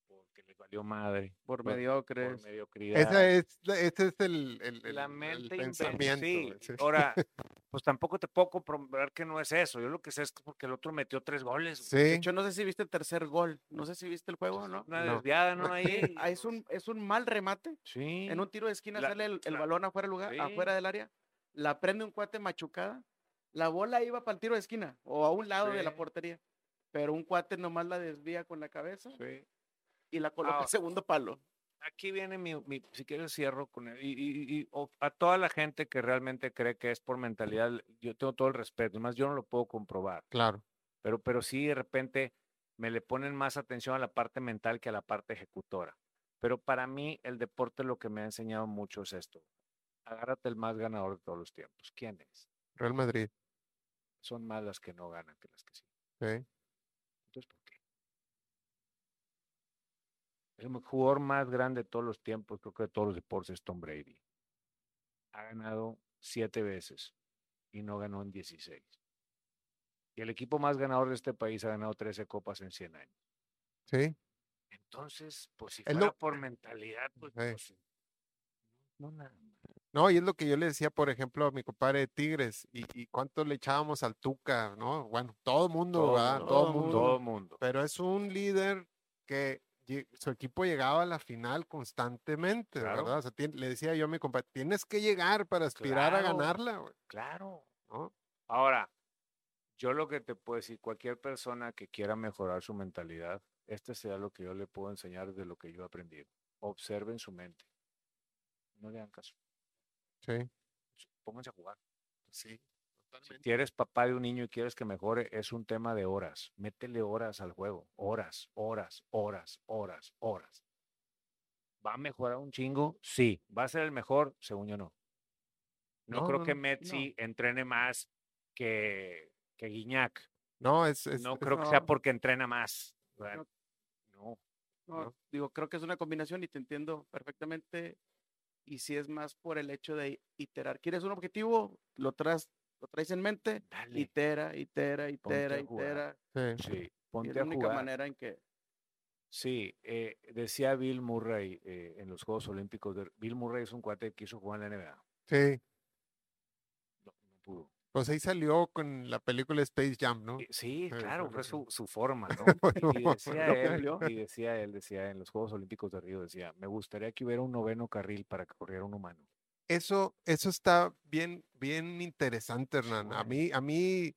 porque les valió madre. Por, mediocres. Por mediocridad. Ese es, ese es el, el, La mente pensamiento. Sí. Ahora, *laughs* pues tampoco te puedo comprobar que no es eso. Yo lo que sé es porque el otro metió tres goles. Sí. De hecho, no sé si viste el tercer gol. No sé si viste el juego, ¿no? Una desviada, ¿no? *laughs* Ahí. Ah, es, un, es un mal remate. Sí. En un tiro de esquina sale el, balón afuera del lugar, afuera del área la prende un cuate machucada, la bola iba para el tiro de esquina o a un lado de la portería, pero un cuate nomás la desvía con la cabeza y la coloca al segundo palo. Aquí viene mi, si quieres cierro con él, y, a toda la gente que realmente cree que es por mentalidad, yo tengo todo el respeto, además yo no lo puedo comprobar. Claro. Pero, pero sí de repente me le ponen más atención a la parte mental que a la parte ejecutora. Pero para mí el deporte lo que me ha enseñado mucho es esto agárrate el más ganador de todos los tiempos. ¿Quién es? Real Madrid. Son más las que no ganan que las que sí. sí. Entonces, ¿por qué? El jugador más grande de todos los tiempos, creo que de todos los deportes, es Tom Brady. Ha ganado siete veces y no ganó en 16. Y el equipo más ganador de este país ha ganado 13 copas en 100 años. Sí. Entonces, pues si fuera por mentalidad, pues, pues no, nada No, y es lo que yo le decía, por ejemplo, a mi compadre de Tigres, y, y cuánto le echábamos al Tuca, ¿no? Bueno, todo el mundo, ¿verdad? Todo, mundo. Todo mundo. Pero es un líder que su equipo llegaba a la final constantemente, ¿verdad? O sea, le decía yo a mi compadre, tienes que llegar para aspirar a ganarla, güey. Claro. ¿no? Ahora, yo lo que te puedo decir, cualquier persona que quiera mejorar su mentalidad, este sea lo que yo le puedo enseñar de lo que yo he aprendido. Observen su mente. No le hagan caso. Sí. Pónganse a jugar. Sí. Si eres papá de un niño y quieres que mejore, es un tema de horas. Métele horas al juego. Horas, horas, horas, horas, horas. ¿Va a mejorar un chingo? Sí. ¿Va a ser el mejor? Según yo no. No, creo que Metzi entrene más que, que Guiñac. No, es, no creo que sea porque entrena más. No. no. Digo, creo que es una combinación y te entiendo perfectamente. Y si es más por el hecho de iterar. ¿Quieres un objetivo? Lo traes lo traes en mente, Dale. itera, itera, itera, itera. Sí, ponte es la única manera en que. Sí, eh, decía Bill Murray eh, en los Juegos Olímpicos. Bill Murray es un cuate que quiso jugar en la NBA. Sí. No, pudo. Pues ahí salió con la película Space Jam, ¿no? Sí, claro, fue su, su forma, ¿no? *laughs* y, decía él, y decía él, decía en los Juegos Olímpicos de Río, decía, me gustaría que hubiera un noveno carril para que corriera un humano eso, eso está bien, bien interesante, Hernán. A mí, a mí,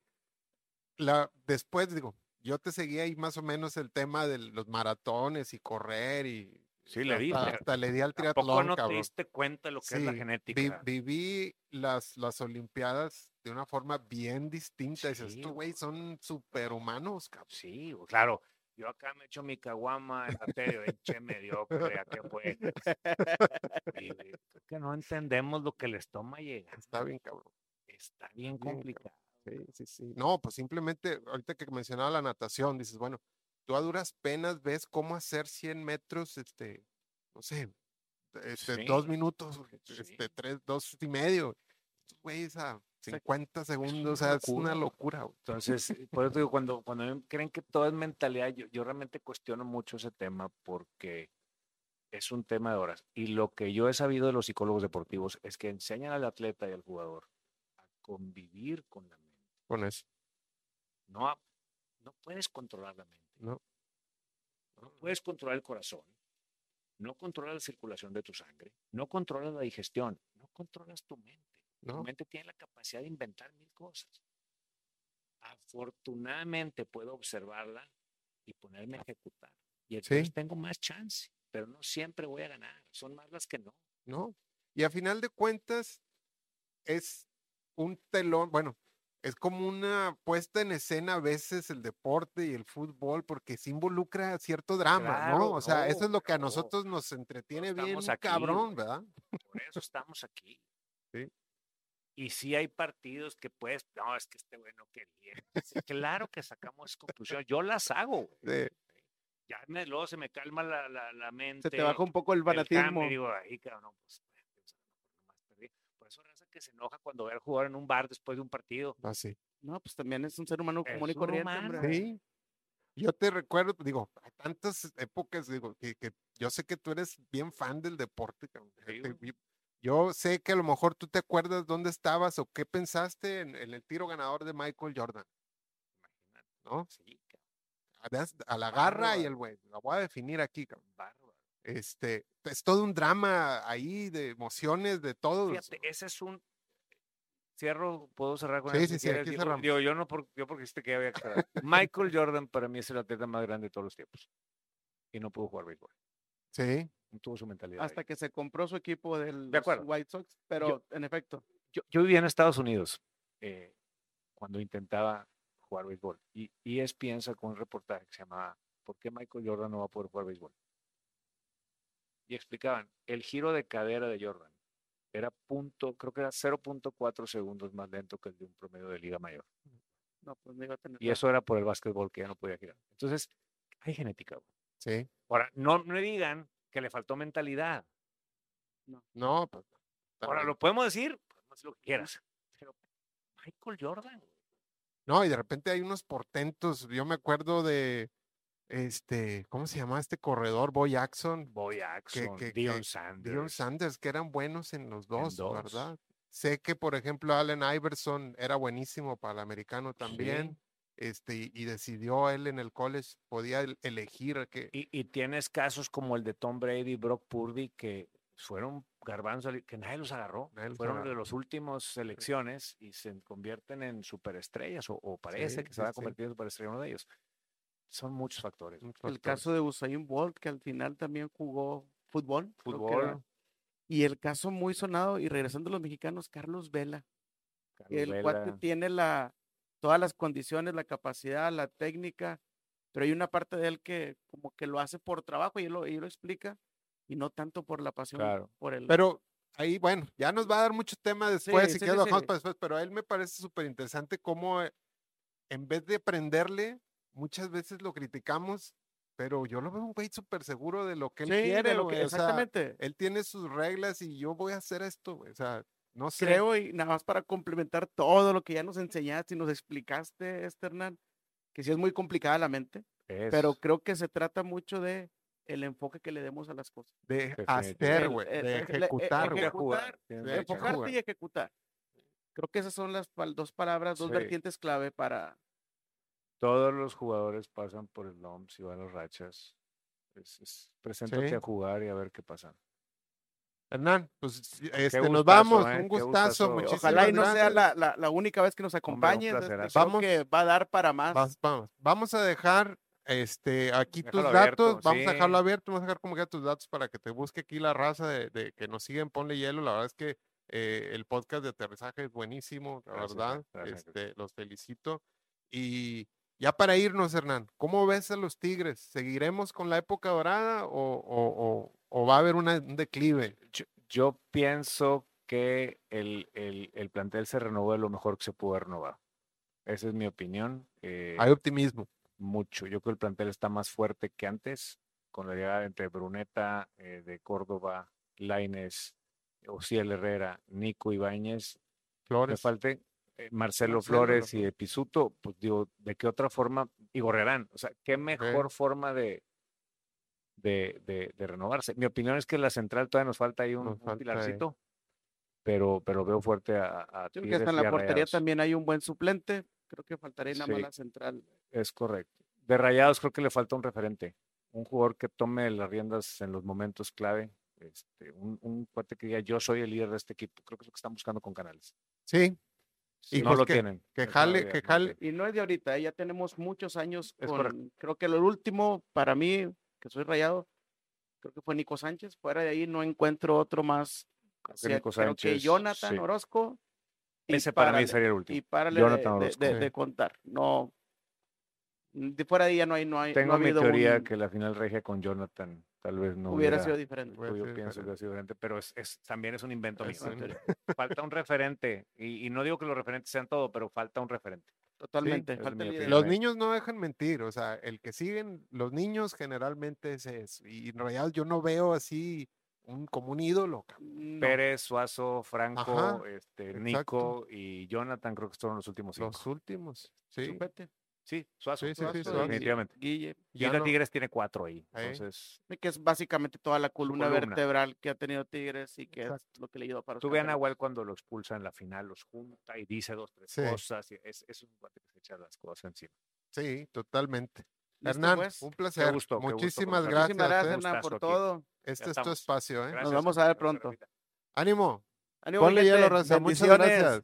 la, después digo, yo te seguía ahí más o menos el tema de los maratones y correr y Sí, le di. Hasta, le di al triatlón, no te diste cuenta lo que es la genética? viví las, las Olimpiadas de una forma bien distinta. Dices, estos güey son superhumanos, cabrón. Sí, claro. Yo acá me echo mi caguama en la eche mediocre, ¿a qué fue? Y, *laughs* que no entendemos lo que les toma llegar. Está bien, cabrón. Está bien complicado. Sí, sí, sí. No, pues simplemente, ahorita que mencionaba la natación, dices, bueno, tú a duras penas ves cómo hacer 100 metros, este, no sé, este, dos minutos, este, tres, dos y medio. Güey, esa 50 segundos, o sea, es una locura. Entonces, por eso digo, cuando, cuando creen que todo es mentalidad, yo, yo realmente cuestiono mucho ese tema porque es un tema de horas. Y lo que yo he sabido de los psicólogos deportivos es que enseñan al atleta y al jugador a convivir con la mente. Con eso. No, no puedes controlar la mente. No. No puedes controlar el corazón. No controlas la circulación de tu sangre. No controlas la digestión. No controlas tu mente. Tu mente tiene la capacidad de inventar mil cosas. Afortunadamente puedo observarla y ponerme a ejecutar. Y entonces tengo más chance pero no siempre voy a ganar, son más las que no. No, y a final de cuentas es un telón, bueno, es como una puesta en escena a veces el deporte y el fútbol porque se involucra cierto drama, ¿no? O sea, eso es lo que a nosotros nos entretiene bien cabrón, ¿verdad? Por eso estamos aquí. Sí. Y si hay partidos que puedes, no, es que este bueno quería. *laughs* Claro que sacamos conclusiones, yo las hago. Sí ya me, luego se me calma la, la, la mente. Se te baja un poco el fanatismo. y digo, ahí, cabrón, pues, Por eso raza que se enoja cuando ve al jugador en un bar después de un partido. Ah, sí. No, pues también es un ser humano común y corriente, hombre. Sí. Yo te recuerdo, digo, hay tantas épocas, digo, que, que yo sé que tú eres bien fan del deporte, yo sé que a lo mejor tú te acuerdas dónde estabas o qué pensaste en, en el tiro ganador de Michael Jordan. Imagínate. ¿No? Sí a la garra y el güey. La voy a definir aquí, Este, es todo un drama ahí de emociones, de todo. Fíjate, ese es un. Cierro, puedo cerrar con sí, Sí, sí, aquí cerramos. Digo, yo no por, yo porque este que había que Michael Jordan para mí es el atleta más grande de todos los tiempos. Y no pudo jugar béisbol. Sí. No tuvo su mentalidad. Hasta que se compró su equipo del de White Sox, pero en efecto. Yo, yo vivía en Estados Unidos eh, cuando intentaba jugar béisbol. Y ESPN sacó un reportaje que se llamaba ¿Por qué Michael Jordan no va a poder jugar béisbol? Y explicaban, el giro de cadera de Jordan era punto, creo que era 0.4 segundos más lento que el de un promedio de liga mayor. No, pues no iba a tener y eso era por el básquetbol que ya no podía girar. Entonces, hay genética. Sí. Ahora, no me digan que le faltó mentalidad. No. No, pues, Ahora, lo podemos decir, pues, lo que quieras. Pero Michael Jordan, no, y de repente hay unos portentos. Yo me acuerdo de este, ¿cómo se llama este corredor? Boy Jackson. Boy Jackson, Dion Sanders. Dion Sanders, que eran buenos en los dos, ¿verdad? Sé que, por ejemplo, Allen Iverson era buenísimo para el americano también. Este, y decidió él en el college, podía elegir que... Y, y, tienes casos como el de Tom Brady, Brock Purdy, que fueron garbanzos que nadie los agarró. fueron de las últimas selecciones y se convierten en superestrellas, o, parece que se va a convertir en superestrella uno de ellos. Son muchos factores. El caso de Usain Bolt, que al final también jugó fútbol. Fútbol. Y el caso muy sonado, y regresando a los mexicanos, Carlos Vela. el cuate tiene la, todas las condiciones, la capacidad, la técnica, pero hay una parte de él que como que lo hace por trabajo y él lo, lo explica y no tanto por la pasión por el... Pero ahí, bueno, ya nos va a dar mucho tema después, si sí, lo para después, pero a él me parece súper interesante cómo eh, en vez de aprenderle, muchas veces lo criticamos, pero yo lo veo un güey súper seguro de lo que él quiere, lo que, exactamente. él tiene sus reglas y yo voy a hacer esto, o sea, no sé. Creo, y nada más para complementar todo lo que ya nos enseñaste y nos explicaste, este Hernán, que sí es muy complicada la mente, pero creo que se trata mucho de el enfoque que le demos a las cosas. De hacer, güey, de ejecutar, ejecutar, de enfocarte y ejecutar. Creo que esas son las dos palabras, dos vertientes clave para... Todos los jugadores pasan por el LOMS y van a las rachas. Es, preséntate a jugar y a ver qué pasa. Hernán, pues este, nos vamos, ¿eh? un gustazo. Ojalá y no sea la, la, única vez que nos acompañe. vamos, que va a dar para más. Vamos, vamos a dejar este, aquí tus datos, vamos a dejarlo abierto, vamos a dejar como que tus datos para que te busque aquí la raza de, que nos siguen, ponle hielo. La verdad es que eh, el podcast de aterrizaje es buenísimo, la verdad. Este, los felicito. Y ya para irnos, Hernán, ¿cómo ves a los Tigres? ¿Seguiremos con la época dorada o, va a haber un declive? Yo, pienso que el, plantel se renovó de lo mejor que se pudo renovar. Esa es mi opinión. Eh, Hay optimismo. Mucho. Yo creo que el plantel está más fuerte que antes, con la llegada entre Bruneta, eh, de Córdoba, Laines, Ociel Herrera, Nico Ibáñez. Flores. Me falte eh, Marcelo, Flores y de Pisuto, pues digo, ¿de qué otra forma? Y Gorrerán, o sea, ¿qué mejor forma de, de, de, renovarse? Mi opinión es que la central todavía nos falta ahí un, pilarcito, pero, pero veo fuerte a, a Creo que hasta en la portería también hay un buen suplente, creo que faltaría nada más la central. Es correcto. De Rayados creo que le falta un referente, un jugador que tome las riendas en los momentos clave, este, un, un fuerte que diga yo soy el líder de este equipo, creo que es lo que están buscando con Canales. Sí, y no lo tienen. Que jale, que jale. Y no es de ahorita, ¿eh? ya tenemos muchos años. Con, creo que lo último, para mí, que soy rayado, creo que fue Nico Sánchez. Fuera de ahí no encuentro otro más. Creo que, Jonathan Orozco. Ese para, mí sería el último. Y para de, de, contar. No. De fuera de ahí ya no hay. No hay Tengo mi teoría que la final regia con Jonathan Tal vez no hubiera, sido diferente. Yo pienso que sido diferente, pero es, también es un invento mío. falta un referente, y, no digo que los referentes sean todo, pero falta un referente. Totalmente. los niños no dejan mentir, o sea, el que siguen los niños generalmente es eso. Y en realidad yo no veo así un, como un ídolo. Pérez, Suazo, Franco, este, Nico y Jonathan, creo que fueron los últimos cinco. Los últimos, sí. Sí, Suazo, sí, sí, definitivamente. Guille. Y Tigres tiene cuatro ahí. Entonces, que es básicamente toda la columna, vertebral que ha tenido Tigres y que es lo que le ayuda para Tú vean a Nahuel cuando lo expulsa en la final, los junta y dice dos, tres cosas. Y es, es, un guate que se echa las cosas encima. Sí, totalmente. Hernán, pues? un placer. Muchísimas gracias. Muchísimas gracias, Hernán, por todo. Este es tu espacio. ¿eh? Nos vamos a ver pronto. Ánimo. Ánimo Ponle hielo, Raza. Muchas gracias.